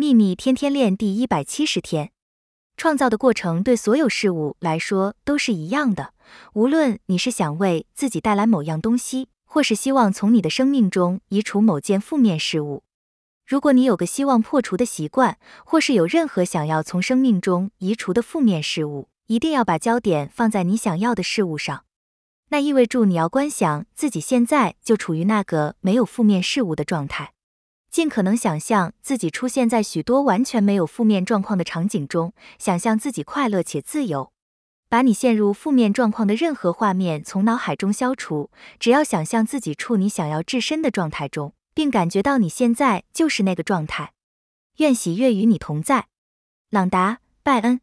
秘密天天练第一百七十天，创造的过程对所有事物来说都是一样的。无论你是想为自己带来某样东西，或是希望从你的生命中移除某件负面事物。如果你有个希望破除的习惯，或是有任何想要从生命中移除的负面事物，一定要把焦点放在你想要的事物上。那意味着你要观想自己现在就处于那个没有负面事物的状态。尽可能想象自己出现在许多完全没有负面状况的场景中，想象自己快乐且自由。把你陷入负面状况的任何画面从脑海中消除，只要想象自己处你想要置身的状态中，并感觉到你现在就是那个状态。愿喜悦与你同在，朗达·拜恩。